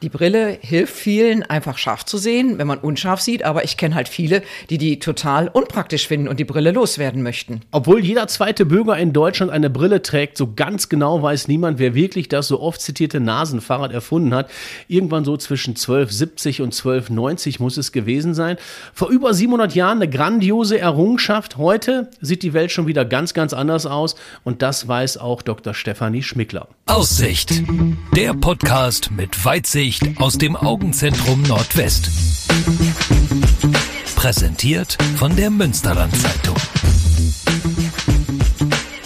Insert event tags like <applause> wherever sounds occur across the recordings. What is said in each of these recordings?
Die Brille hilft vielen, einfach scharf zu sehen, wenn man unscharf sieht, aber ich kenne halt viele, die die total unpraktisch finden und die Brille loswerden möchten. Obwohl jeder zweite Bürger in Deutschland eine Brille trägt, so ganz genau weiß niemand, wer wirklich das so oft zitierte Nasenfahrrad erfunden hat. Irgendwann so zwischen 1270 und 1290 muss es gewesen sein. Vor über 700 Jahren eine grandiose Errungenschaft. Heute sieht die Welt schon wieder ganz, ganz anders aus und das weiß auch Dr. Stefanie Schmickler. Aussicht, der Podcast mit Weitsicht Nachricht aus dem Augenzentrum Nordwest. Präsentiert von der Münsterland Zeitung.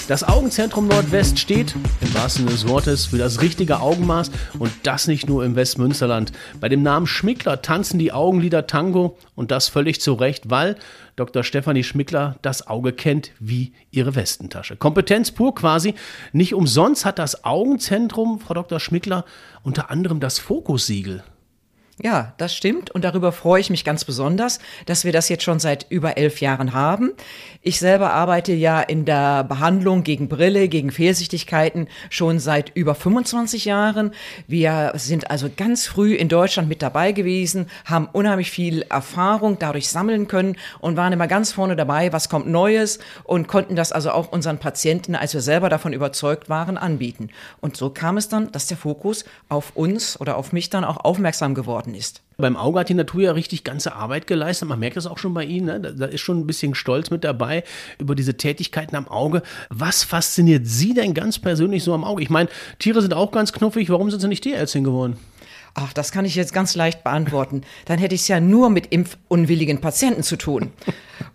Das Augenzentrum Nordwest steht, im wahrsten Sinne des Wortes, für das richtige Augenmaß und das nicht nur im Westmünsterland. Bei dem Namen Schmickler tanzen die Augenlider Tango und das völlig zu Recht, weil Dr. Stefanie Schmickler das Auge kennt wie ihre Westentasche. Kompetenz pur quasi. Nicht umsonst hat das Augenzentrum, Frau Dr. Schmickler, unter anderem das Fokussiegel ja, das stimmt und darüber freue ich mich ganz besonders, dass wir das jetzt schon seit über elf Jahren haben. Ich selber arbeite ja in der Behandlung gegen Brille, gegen Fehlsichtigkeiten schon seit über 25 Jahren. Wir sind also ganz früh in Deutschland mit dabei gewesen, haben unheimlich viel Erfahrung dadurch sammeln können und waren immer ganz vorne dabei, was kommt Neues und konnten das also auch unseren Patienten, als wir selber davon überzeugt waren, anbieten. Und so kam es dann, dass der Fokus auf uns oder auf mich dann auch aufmerksam geworden geworden ist. Beim Auge hat die Natur ja richtig ganze Arbeit geleistet. Man merkt das auch schon bei Ihnen. Ne? Da, da ist schon ein bisschen Stolz mit dabei über diese Tätigkeiten am Auge. Was fasziniert Sie denn ganz persönlich so am Auge? Ich meine, Tiere sind auch ganz knuffig. Warum sind Sie nicht Tierärztin geworden? Ach, das kann ich jetzt ganz leicht beantworten. Dann hätte ich es ja nur mit impfunwilligen Patienten zu tun.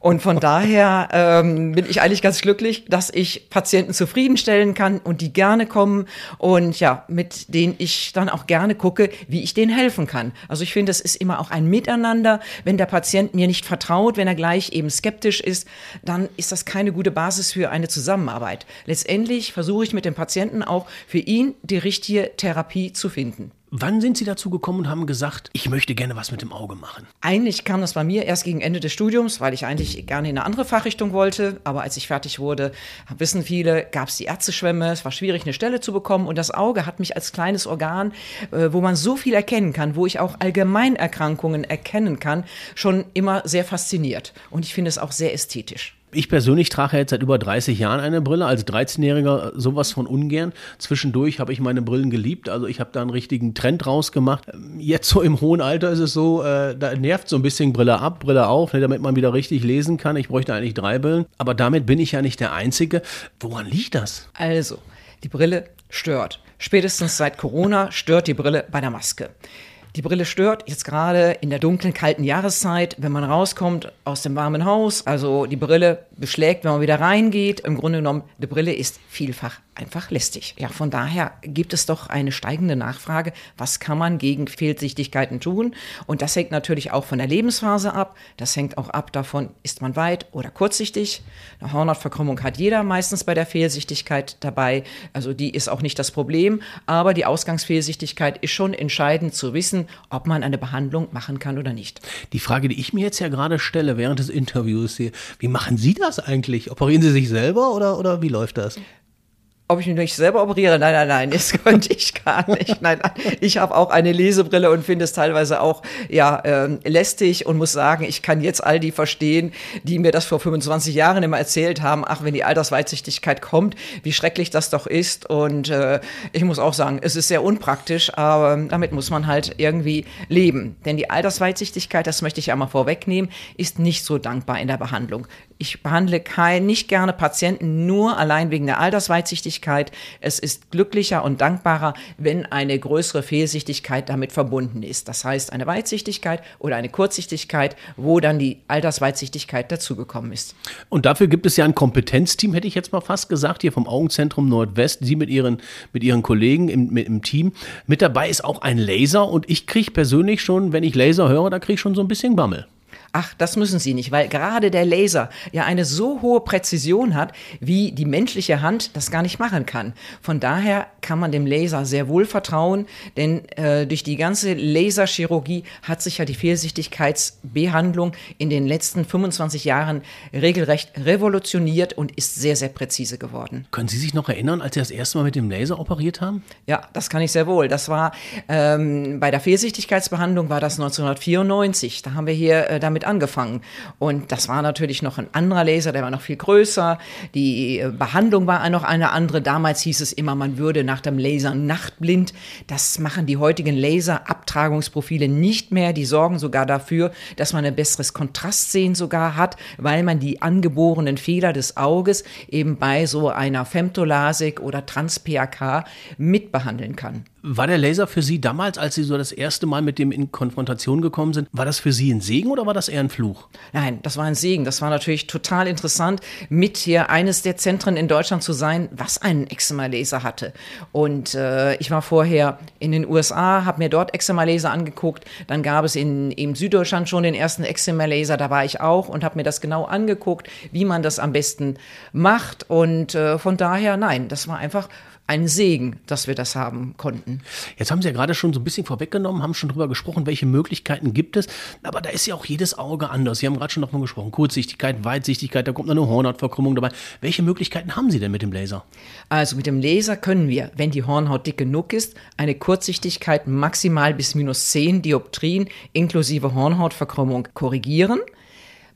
Und von daher ähm, bin ich eigentlich ganz glücklich, dass ich Patienten zufriedenstellen kann und die gerne kommen und ja, mit denen ich dann auch gerne gucke, wie ich denen helfen kann. Also ich finde, es ist immer auch ein Miteinander. Wenn der Patient mir nicht vertraut, wenn er gleich eben skeptisch ist, dann ist das keine gute Basis für eine Zusammenarbeit. Letztendlich versuche ich mit dem Patienten auch für ihn die richtige Therapie zu finden. Wann sind Sie dazu gekommen und haben gesagt, ich möchte gerne was mit dem Auge machen? Eigentlich kam das bei mir erst gegen Ende des Studiums, weil ich eigentlich gerne in eine andere Fachrichtung wollte. Aber als ich fertig wurde, wissen viele, gab es die Ärzteschwämme. Es war schwierig, eine Stelle zu bekommen. Und das Auge hat mich als kleines Organ, äh, wo man so viel erkennen kann, wo ich auch Allgemeinerkrankungen erkennen kann, schon immer sehr fasziniert. Und ich finde es auch sehr ästhetisch. Ich persönlich trage jetzt seit über 30 Jahren eine Brille, als 13-Jähriger sowas von ungern. Zwischendurch habe ich meine Brillen geliebt, also ich habe da einen richtigen Trend rausgemacht. Jetzt so im hohen Alter ist es so, äh, da nervt so ein bisschen Brille ab, Brille auf, ne, damit man wieder richtig lesen kann. Ich bräuchte eigentlich drei Brillen, aber damit bin ich ja nicht der Einzige. Woran liegt das? Also, die Brille stört. Spätestens seit Corona stört die Brille bei der Maske. Die Brille stört jetzt gerade in der dunklen, kalten Jahreszeit, wenn man rauskommt aus dem warmen Haus. Also die Brille beschlägt, wenn man wieder reingeht. Im Grunde genommen, die Brille ist vielfach einfach lästig. Ja, von daher gibt es doch eine steigende Nachfrage. Was kann man gegen Fehlsichtigkeiten tun? Und das hängt natürlich auch von der Lebensphase ab. Das hängt auch ab davon, ist man weit oder kurzsichtig. Eine Hornhautverkrümmung hat jeder meistens bei der Fehlsichtigkeit dabei. Also die ist auch nicht das Problem. Aber die Ausgangsfehlsichtigkeit ist schon entscheidend zu wissen, ob man eine Behandlung machen kann oder nicht. Die Frage, die ich mir jetzt ja gerade stelle während des Interviews hier, wie machen Sie das eigentlich? Operieren Sie sich selber oder, oder wie läuft das? Ob ich mich nicht selber operiere? Nein, nein, nein, das <laughs> könnte ich gar nicht. Nein, nein. ich habe auch eine Lesebrille und finde es teilweise auch ja ähm, lästig und muss sagen, ich kann jetzt all die verstehen, die mir das vor 25 Jahren immer erzählt haben. Ach, wenn die Altersweitsichtigkeit kommt, wie schrecklich das doch ist. Und äh, ich muss auch sagen, es ist sehr unpraktisch, aber damit muss man halt irgendwie leben. Denn die Altersweitsichtigkeit, das möchte ich ja mal vorwegnehmen, ist nicht so dankbar in der Behandlung. Ich behandle kein, nicht gerne Patienten nur allein wegen der Altersweitsichtigkeit. Es ist glücklicher und dankbarer, wenn eine größere Fehlsichtigkeit damit verbunden ist. Das heißt, eine Weitsichtigkeit oder eine Kurzsichtigkeit, wo dann die Altersweitsichtigkeit dazugekommen ist. Und dafür gibt es ja ein Kompetenzteam, hätte ich jetzt mal fast gesagt, hier vom Augenzentrum Nordwest. Sie mit Ihren, mit Ihren Kollegen im, mit, im Team. Mit dabei ist auch ein Laser und ich kriege persönlich schon, wenn ich Laser höre, da kriege ich schon so ein bisschen Bammel. Ach, das müssen Sie nicht, weil gerade der Laser ja eine so hohe Präzision hat, wie die menschliche Hand das gar nicht machen kann. Von daher kann man dem Laser sehr wohl vertrauen, denn äh, durch die ganze Laserchirurgie hat sich ja die Fehlsichtigkeitsbehandlung in den letzten 25 Jahren regelrecht revolutioniert und ist sehr, sehr präzise geworden. Können Sie sich noch erinnern, als Sie das erste Mal mit dem Laser operiert haben? Ja, das kann ich sehr wohl. Das war ähm, bei der Fehlsichtigkeitsbehandlung war das 1994. Da haben wir hier äh, damit angefangen. Und das war natürlich noch ein anderer Laser, der war noch viel größer. Die äh, Behandlung war noch eine andere. Damals hieß es immer, man würde nach dem Laser nachtblind. Das machen die heutigen Laserabtragungsprofile nicht mehr. Die sorgen sogar dafür, dass man ein besseres Kontrastsehen sogar hat, weil man die angeborenen Fehler des Auges eben bei so einer Femtolasik oder Trans-PAK mitbehandeln kann. War der Laser für Sie damals, als Sie so das erste Mal mit dem in Konfrontation gekommen sind, war das für Sie ein Segen oder war das eher ein Fluch? Nein, das war ein Segen. Das war natürlich total interessant, mit hier eines der Zentren in Deutschland zu sein, was einen Eczema-Laser hatte. Und äh, ich war vorher in den USA, habe mir dort Eczema-Laser angeguckt. Dann gab es in, in Süddeutschland schon den ersten Eczema-Laser, da war ich auch und habe mir das genau angeguckt, wie man das am besten macht. Und äh, von daher, nein, das war einfach ein Segen, dass wir das haben konnten. Jetzt haben Sie ja gerade schon so ein bisschen vorweggenommen, haben schon drüber gesprochen, welche Möglichkeiten gibt es. Aber da ist ja auch jedes Auge anders. Sie haben gerade schon davon gesprochen. Kurzsichtigkeit, Weitsichtigkeit, da kommt noch eine Hornhautverkrümmung dabei. Welche Möglichkeiten haben Sie denn mit dem Laser? Also mit dem Laser können wir, wenn die Hornhaut dick genug ist, eine Kurzsichtigkeit maximal bis minus 10 Dioptrien inklusive Hornhautverkrümmung korrigieren.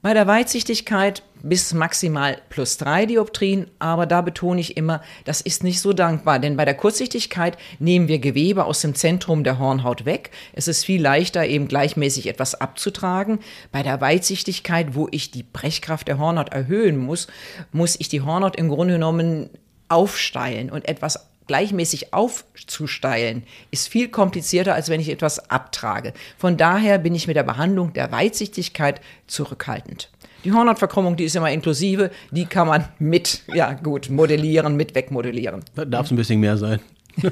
Bei der Weitsichtigkeit bis maximal plus drei Dioptrien, aber da betone ich immer, das ist nicht so dankbar, denn bei der Kurzsichtigkeit nehmen wir Gewebe aus dem Zentrum der Hornhaut weg. Es ist viel leichter, eben gleichmäßig etwas abzutragen. Bei der Weitsichtigkeit, wo ich die Brechkraft der Hornhaut erhöhen muss, muss ich die Hornhaut im Grunde genommen aufsteilen und etwas gleichmäßig aufzusteilen, ist viel komplizierter, als wenn ich etwas abtrage. Von daher bin ich mit der Behandlung der Weitsichtigkeit zurückhaltend. Die Hornhautverkrümmung, die ist immer inklusive, die kann man mit, ja gut, modellieren, mit wegmodellieren. Da darf es ein bisschen mehr sein. <laughs>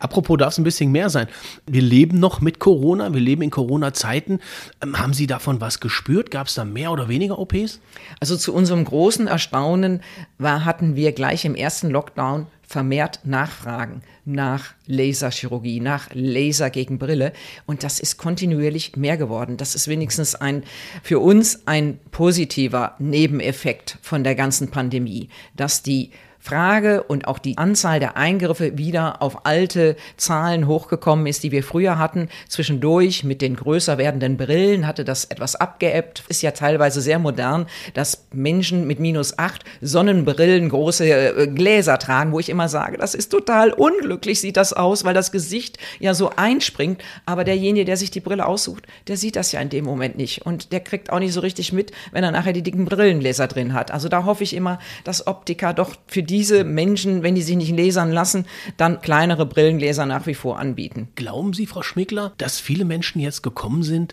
Apropos, darf es ein bisschen mehr sein. Wir leben noch mit Corona, wir leben in Corona-Zeiten. Ähm, haben Sie davon was gespürt? Gab es da mehr oder weniger OPs? Also zu unserem großen Erstaunen war, hatten wir gleich im ersten Lockdown vermehrt Nachfragen nach Laserchirurgie, nach Laser gegen Brille. Und das ist kontinuierlich mehr geworden. Das ist wenigstens ein, für uns ein positiver Nebeneffekt von der ganzen Pandemie, dass die Frage und auch die Anzahl der Eingriffe wieder auf alte Zahlen hochgekommen ist, die wir früher hatten. Zwischendurch mit den größer werdenden Brillen hatte das etwas abgeebbt. Ist ja teilweise sehr modern, dass Menschen mit minus acht Sonnenbrillen große äh, Gläser tragen, wo ich immer sage, das ist total unglücklich, sieht das aus, weil das Gesicht ja so einspringt. Aber derjenige, der sich die Brille aussucht, der sieht das ja in dem Moment nicht. Und der kriegt auch nicht so richtig mit, wenn er nachher die dicken Brillengläser drin hat. Also da hoffe ich immer, dass Optiker doch für die diese Menschen, wenn die sich nicht lasern lassen, dann kleinere Brillengläser nach wie vor anbieten. Glauben Sie, Frau Schmickler, dass viele Menschen jetzt gekommen sind,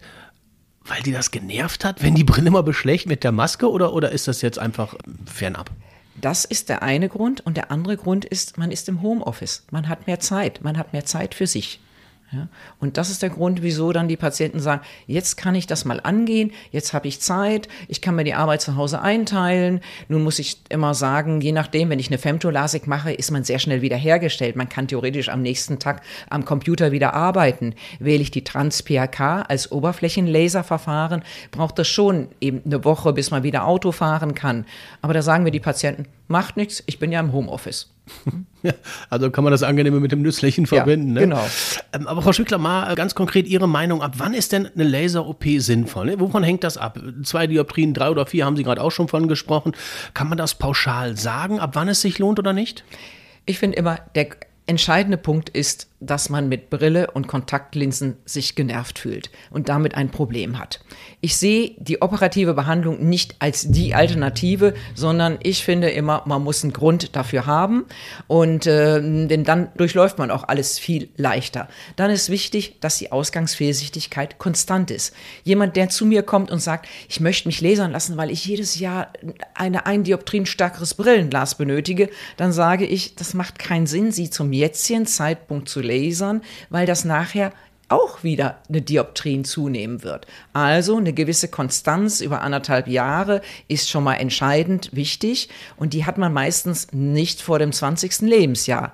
weil die das genervt hat, wenn die Brille mal beschlägt mit der Maske oder, oder ist das jetzt einfach fernab? Das ist der eine Grund. Und der andere Grund ist, man ist im Homeoffice. Man hat mehr Zeit. Man hat mehr Zeit für sich. Ja? Und das ist der Grund, wieso dann die Patienten sagen, jetzt kann ich das mal angehen, jetzt habe ich Zeit, ich kann mir die Arbeit zu Hause einteilen. Nun muss ich immer sagen, je nachdem, wenn ich eine Femtolasik mache, ist man sehr schnell wieder hergestellt. Man kann theoretisch am nächsten Tag am Computer wieder arbeiten. Wähle ich die Trans-PHK als Oberflächenlaserverfahren, braucht das schon eben eine Woche, bis man wieder Auto fahren kann. Aber da sagen wir die Patienten, macht nichts, ich bin ja im Homeoffice. <laughs> also kann man das Angenehme mit dem Nützlichen verbinden. Ja, ne? Genau. Ähm, aber Frau Schwickler, mal äh, ganz konkret Ihre Meinung ab. Wann ist denn eine Laser-OP sinnvoll? Ne? Wovon hängt das ab? Zwei Dioptrien, drei oder vier haben Sie gerade auch schon von gesprochen. Kann man das pauschal sagen, ab wann es sich lohnt oder nicht? Ich finde immer, der entscheidende Punkt ist, dass man mit Brille und Kontaktlinsen sich genervt fühlt und damit ein Problem hat. Ich sehe die operative Behandlung nicht als die Alternative, sondern ich finde immer, man muss einen Grund dafür haben und äh, denn dann durchläuft man auch alles viel leichter. Dann ist wichtig, dass die Ausgangsfehlsichtigkeit konstant ist. Jemand, der zu mir kommt und sagt, ich möchte mich lasern lassen, weil ich jedes Jahr eine ein Dioptrin Brillenglas benötige, dann sage ich, das macht keinen Sinn, sie zum jetzigen Zeitpunkt zu lasern lasern, weil das nachher auch wieder eine Dioptrien zunehmen wird. Also eine gewisse Konstanz über anderthalb Jahre ist schon mal entscheidend wichtig und die hat man meistens nicht vor dem 20. Lebensjahr.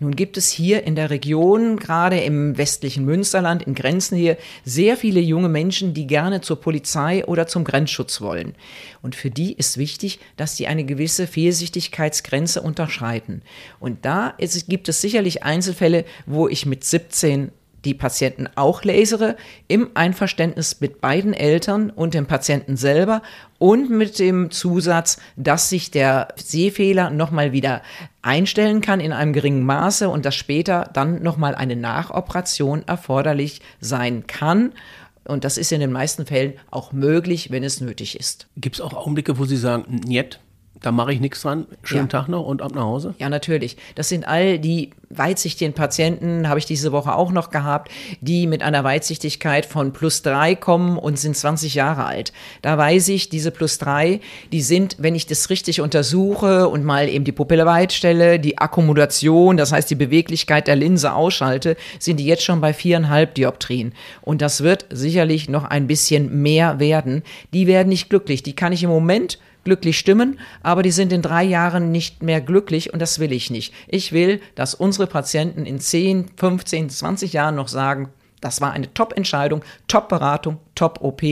Nun gibt es hier in der Region, gerade im westlichen Münsterland, in Grenzen hier, sehr viele junge Menschen, die gerne zur Polizei oder zum Grenzschutz wollen. Und für die ist wichtig, dass sie eine gewisse Fehlsichtigkeitsgrenze unterschreiten. Und da ist, gibt es sicherlich Einzelfälle, wo ich mit 17 die Patienten auch lasere, im Einverständnis mit beiden Eltern und dem Patienten selber und mit dem Zusatz, dass sich der Sehfehler nochmal wieder einstellen kann in einem geringen Maße und dass später dann nochmal eine Nachoperation erforderlich sein kann. Und das ist in den meisten Fällen auch möglich, wenn es nötig ist. Gibt es auch Augenblicke, wo Sie sagen, nicht? Da mache ich nichts dran. Schönen ja. Tag noch und ab nach Hause. Ja, natürlich. Das sind all die weitsichtigen Patienten, habe ich diese Woche auch noch gehabt, die mit einer Weitsichtigkeit von plus drei kommen und sind 20 Jahre alt. Da weiß ich, diese plus drei, die sind, wenn ich das richtig untersuche und mal eben die Pupille weit stelle, die Akkommodation, das heißt die Beweglichkeit der Linse ausschalte, sind die jetzt schon bei viereinhalb Dioptrien. Und das wird sicherlich noch ein bisschen mehr werden. Die werden nicht glücklich. Die kann ich im Moment glücklich stimmen, aber die sind in drei Jahren nicht mehr glücklich und das will ich nicht. Ich will, dass unsere Patienten in 10, 15, 20 Jahren noch sagen, das war eine Top-Entscheidung, Top-Beratung, Top-OP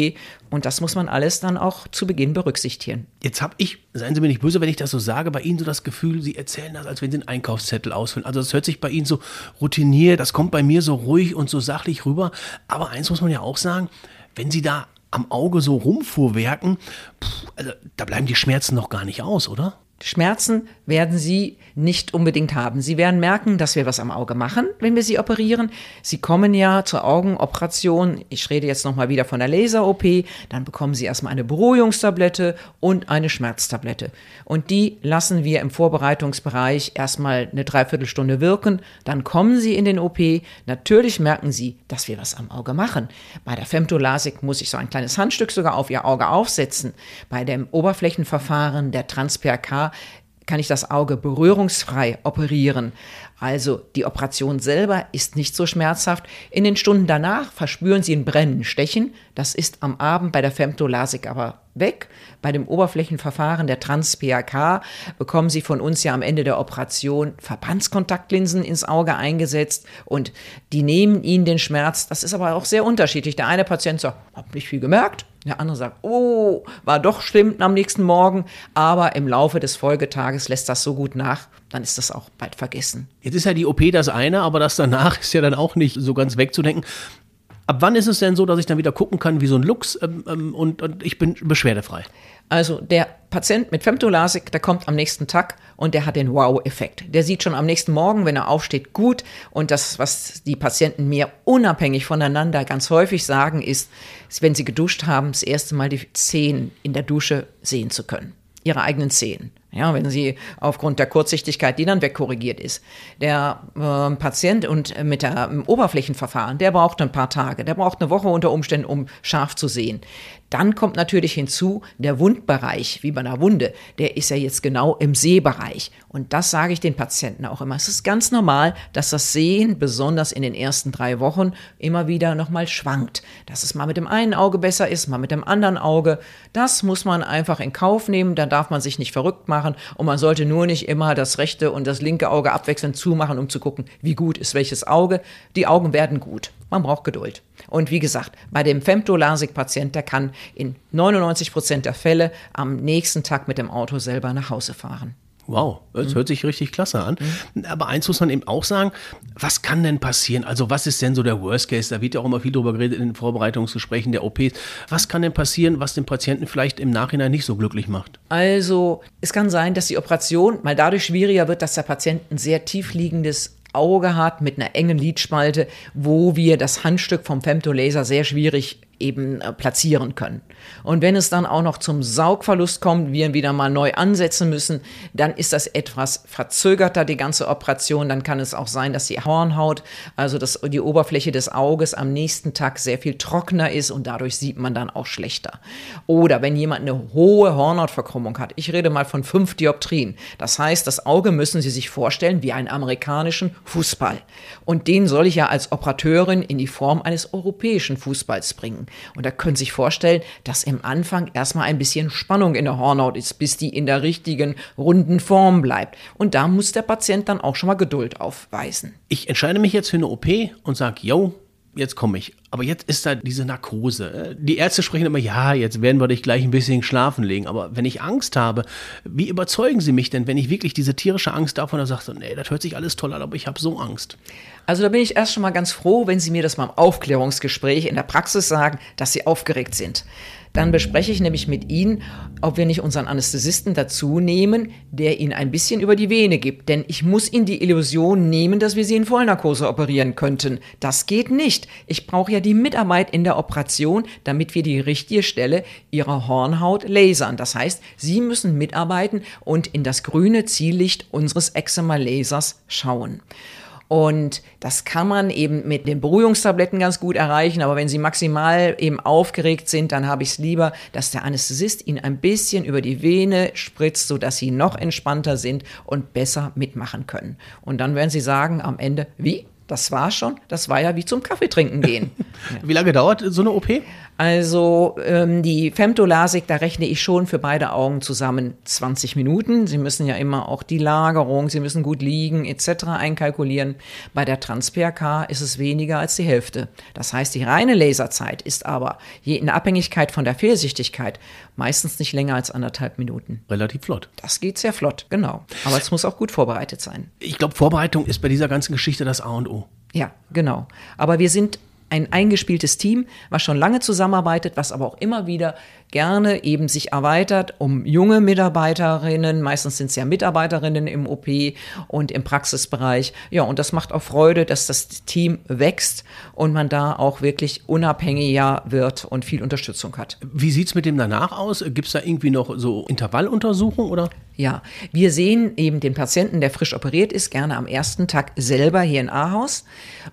und das muss man alles dann auch zu Beginn berücksichtigen. Jetzt habe ich, seien Sie mir nicht böse, wenn ich das so sage, bei Ihnen so das Gefühl, Sie erzählen das, als wenn Sie einen Einkaufszettel ausfüllen. Also das hört sich bei Ihnen so routiniert, das kommt bei mir so ruhig und so sachlich rüber. Aber eins muss man ja auch sagen, wenn Sie da am Auge so rumfuhrwerken, pff, also da bleiben die Schmerzen noch gar nicht aus, oder? Schmerzen werden Sie nicht unbedingt haben. Sie werden merken, dass wir was am Auge machen, wenn wir Sie operieren. Sie kommen ja zur Augenoperation. Ich rede jetzt nochmal wieder von der Laser-OP. Dann bekommen Sie erstmal eine Beruhigungstablette und eine Schmerztablette. Und die lassen wir im Vorbereitungsbereich erstmal eine Dreiviertelstunde wirken. Dann kommen Sie in den OP. Natürlich merken Sie, dass wir was am Auge machen. Bei der Femtolasik muss ich so ein kleines Handstück sogar auf Ihr Auge aufsetzen. Bei dem Oberflächenverfahren der Kann ich das Auge berührungsfrei operieren. Also die Operation selber ist nicht so schmerzhaft. In den Stunden danach verspüren Sie ein Brennen, Stechen. Das ist am Abend bei der Femtolasik aber weg. Bei dem Oberflächenverfahren der Trans-PAK bekommen Sie von uns ja am Ende der Operation Verbandskontaktlinsen ins Auge eingesetzt und die nehmen Ihnen den Schmerz. Das ist aber auch sehr unterschiedlich. Der eine Patient sagt, hab nicht viel gemerkt. Der andere sagt, oh, war doch schlimm am nächsten Morgen, aber im Laufe des Folgetages lässt das so gut nach, dann ist das auch bald vergessen. Jetzt ist ja die OP das eine, aber das danach ist ja dann auch nicht so ganz wegzudenken. Ab wann ist es denn so, dass ich dann wieder gucken kann wie so ein Lux ähm, ähm, und, und ich bin beschwerdefrei? Also der Patient mit Femtolasik, der kommt am nächsten Tag und der hat den Wow-Effekt. Der sieht schon am nächsten Morgen, wenn er aufsteht, gut. Und das, was die Patienten mir unabhängig voneinander ganz häufig sagen, ist, wenn sie geduscht haben, das erste Mal die Zehen in der Dusche sehen zu können. Ihre eigenen Zehen. Ja, wenn sie aufgrund der Kurzsichtigkeit, die dann wegkorrigiert ist. Der äh, Patient und mit dem Oberflächenverfahren, der braucht ein paar Tage, der braucht eine Woche unter Umständen, um scharf zu sehen. Dann kommt natürlich hinzu, der Wundbereich, wie bei einer Wunde, der ist ja jetzt genau im Sehbereich. Und das sage ich den Patienten auch immer. Es ist ganz normal, dass das Sehen, besonders in den ersten drei Wochen, immer wieder nochmal schwankt. Dass es mal mit dem einen Auge besser ist, mal mit dem anderen Auge. Das muss man einfach in Kauf nehmen. Da darf man sich nicht verrückt machen. Und man sollte nur nicht immer das rechte und das linke Auge abwechselnd zumachen, um zu gucken, wie gut ist welches Auge. Die Augen werden gut. Man braucht Geduld. Und wie gesagt, bei dem Femtolasik-Patient, der kann in 99 Prozent der Fälle am nächsten Tag mit dem Auto selber nach Hause fahren. Wow, das mhm. hört sich richtig klasse an. Mhm. Aber eins muss man eben auch sagen, was kann denn passieren? Also was ist denn so der Worst Case? Da wird ja auch immer viel drüber geredet in den Vorbereitungsgesprächen der OPs. Was kann denn passieren, was den Patienten vielleicht im Nachhinein nicht so glücklich macht? Also es kann sein, dass die Operation mal dadurch schwieriger wird, dass der Patient ein sehr tiefliegendes Auge hat mit einer engen Lidspalte, wo wir das Handstück vom Femtolaser sehr schwierig eben äh, platzieren können. Und wenn es dann auch noch zum Saugverlust kommt, wir wieder mal neu ansetzen müssen, dann ist das etwas verzögerter, die ganze Operation. Dann kann es auch sein, dass die Hornhaut, also das, die Oberfläche des Auges am nächsten Tag sehr viel trockener ist und dadurch sieht man dann auch schlechter. Oder wenn jemand eine hohe Hornhautverkrümmung hat, ich rede mal von fünf Dioptrien. Das heißt, das Auge müssen Sie sich vorstellen wie einen amerikanischen Fußball. Und den soll ich ja als Operateurin in die Form eines europäischen Fußballs bringen. Und da können Sie sich vorstellen, dass im Anfang erstmal ein bisschen Spannung in der Hornhaut ist, bis die in der richtigen runden Form bleibt. Und da muss der Patient dann auch schon mal Geduld aufweisen. Ich entscheide mich jetzt für eine OP und sage, yo, jetzt komme ich. Aber jetzt ist da diese Narkose. Die Ärzte sprechen immer, ja, jetzt werden wir dich gleich ein bisschen schlafen legen. Aber wenn ich Angst habe, wie überzeugen Sie mich denn, wenn ich wirklich diese tierische Angst davon sage, so, nee, das hört sich alles toll an, aber ich habe so Angst. Also da bin ich erst schon mal ganz froh, wenn Sie mir das mal im Aufklärungsgespräch in der Praxis sagen, dass Sie aufgeregt sind. Dann bespreche ich nämlich mit Ihnen, ob wir nicht unseren Anästhesisten dazu nehmen, der Ihnen ein bisschen über die Vene gibt. Denn ich muss Ihnen die Illusion nehmen, dass wir Sie in Vollnarkose operieren könnten. Das geht nicht. Ich brauche ja die Mitarbeit in der Operation, damit wir die richtige Stelle Ihrer Hornhaut lasern. Das heißt, Sie müssen mitarbeiten und in das grüne Ziellicht unseres Eczema-Lasers schauen. Und das kann man eben mit den Beruhigungstabletten ganz gut erreichen. Aber wenn Sie maximal eben aufgeregt sind, dann habe ich es lieber, dass der Anästhesist Ihnen ein bisschen über die Vene spritzt, sodass Sie noch entspannter sind und besser mitmachen können. Und dann werden Sie sagen am Ende, wie? Das war schon. Das war ja wie zum Kaffee trinken gehen. <laughs> Wie lange dauert so eine OP? Also ähm, die Femtolasik, da rechne ich schon für beide Augen zusammen 20 Minuten. Sie müssen ja immer auch die Lagerung, Sie müssen gut liegen etc. einkalkulieren. Bei der Trans-PRK ist es weniger als die Hälfte. Das heißt, die reine Laserzeit ist aber je in Abhängigkeit von der Fehlsichtigkeit meistens nicht länger als anderthalb Minuten. Relativ flott. Das geht sehr flott, genau. Aber es muss auch gut vorbereitet sein. Ich glaube, Vorbereitung ist bei dieser ganzen Geschichte das A und O. Ja, genau. Aber wir sind ein eingespieltes Team, was schon lange zusammenarbeitet, was aber auch immer wieder gerne eben sich erweitert um junge Mitarbeiterinnen. Meistens sind es ja Mitarbeiterinnen im OP und im Praxisbereich. Ja, und das macht auch Freude, dass das Team wächst und man da auch wirklich unabhängiger wird und viel Unterstützung hat. Wie sieht es mit dem danach aus? Gibt es da irgendwie noch so Intervalluntersuchungen oder? Ja, wir sehen eben den Patienten, der frisch operiert ist, gerne am ersten Tag selber hier in Ahaus,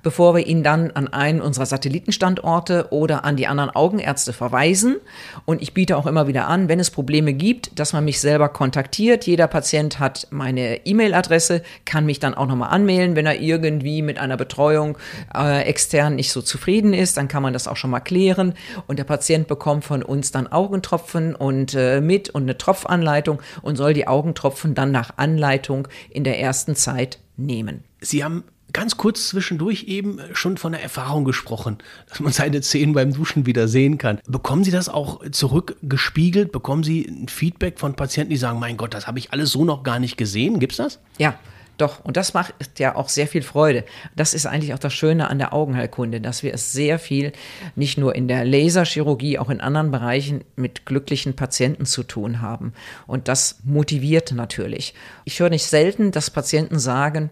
bevor wir ihn dann an einen unserer Satellitenstandorte oder an die anderen Augenärzte verweisen. Und ich biete auch immer wieder an, wenn es Probleme gibt, dass man mich selber kontaktiert. Jeder Patient hat meine E-Mail-Adresse, kann mich dann auch nochmal anmelden, wenn er irgendwie mit einer Betreuung äh, extern nicht so zufrieden ist. Dann kann man das auch schon mal klären. Und der Patient bekommt von uns dann Augentropfen und äh, mit und eine Tropfanleitung und soll die Augentropfen dann nach Anleitung in der ersten Zeit nehmen. Sie haben ganz kurz zwischendurch eben schon von der Erfahrung gesprochen, dass man seine Zähne beim Duschen wieder sehen kann. Bekommen Sie das auch zurückgespiegelt? Bekommen Sie ein Feedback von Patienten, die sagen, mein Gott, das habe ich alles so noch gar nicht gesehen? Gibt's das? Ja, doch, und das macht ja auch sehr viel Freude. Das ist eigentlich auch das Schöne an der Augenheilkunde, dass wir es sehr viel, nicht nur in der Laserchirurgie, auch in anderen Bereichen mit glücklichen Patienten zu tun haben. Und das motiviert natürlich. Ich höre nicht selten, dass Patienten sagen,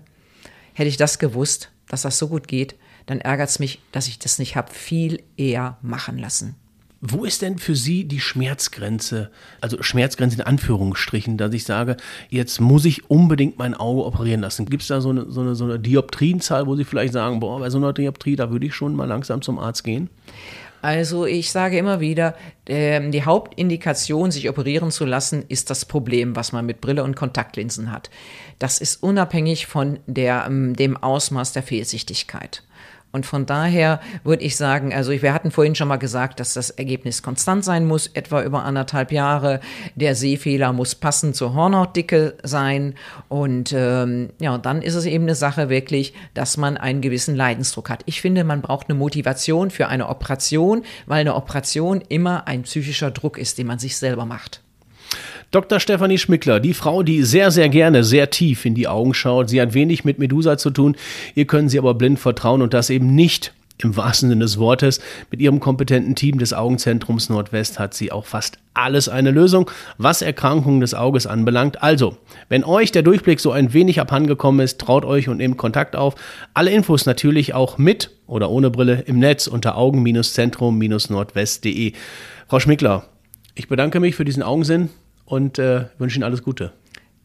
hätte ich das gewusst, dass das so gut geht, dann ärgert es mich, dass ich das nicht habe viel eher machen lassen. Wo ist denn für Sie die Schmerzgrenze, also Schmerzgrenze in Anführungsstrichen, dass ich sage, jetzt muss ich unbedingt mein Auge operieren lassen? Gibt es da so eine, so, eine, so eine Dioptrienzahl, wo Sie vielleicht sagen, boah, bei so einer Dioptrie, da würde ich schon mal langsam zum Arzt gehen? Also ich sage immer wieder, äh, die Hauptindikation, sich operieren zu lassen, ist das Problem, was man mit Brille und Kontaktlinsen hat. Das ist unabhängig von der, ähm, dem Ausmaß der Fehlsichtigkeit. Und von daher würde ich sagen, also wir hatten vorhin schon mal gesagt, dass das Ergebnis konstant sein muss, etwa über anderthalb Jahre. Der Sehfehler muss passend zur Hornhautdicke sein. Und ähm, ja, dann ist es eben eine Sache wirklich, dass man einen gewissen Leidensdruck hat. Ich finde, man braucht eine Motivation für eine Operation, weil eine Operation immer ein psychischer Druck ist, den man sich selber macht. Dr. Stefanie Schmickler, die Frau, die sehr, sehr gerne sehr tief in die Augen schaut. Sie hat wenig mit Medusa zu tun. Ihr können sie aber blind vertrauen und das eben nicht im wahrsten Sinne des Wortes. Mit ihrem kompetenten Team des Augenzentrums Nordwest hat sie auch fast alles eine Lösung, was Erkrankungen des Auges anbelangt. Also, wenn euch der Durchblick so ein wenig abhandengekommen ist, traut euch und nehmt Kontakt auf. Alle Infos natürlich auch mit oder ohne Brille im Netz unter augen-zentrum-nordwest.de. Frau Schmickler, ich bedanke mich für diesen Augensinn und äh, wünsche Ihnen alles Gute.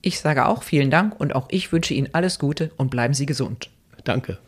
Ich sage auch vielen Dank und auch ich wünsche Ihnen alles Gute und bleiben Sie gesund. Danke.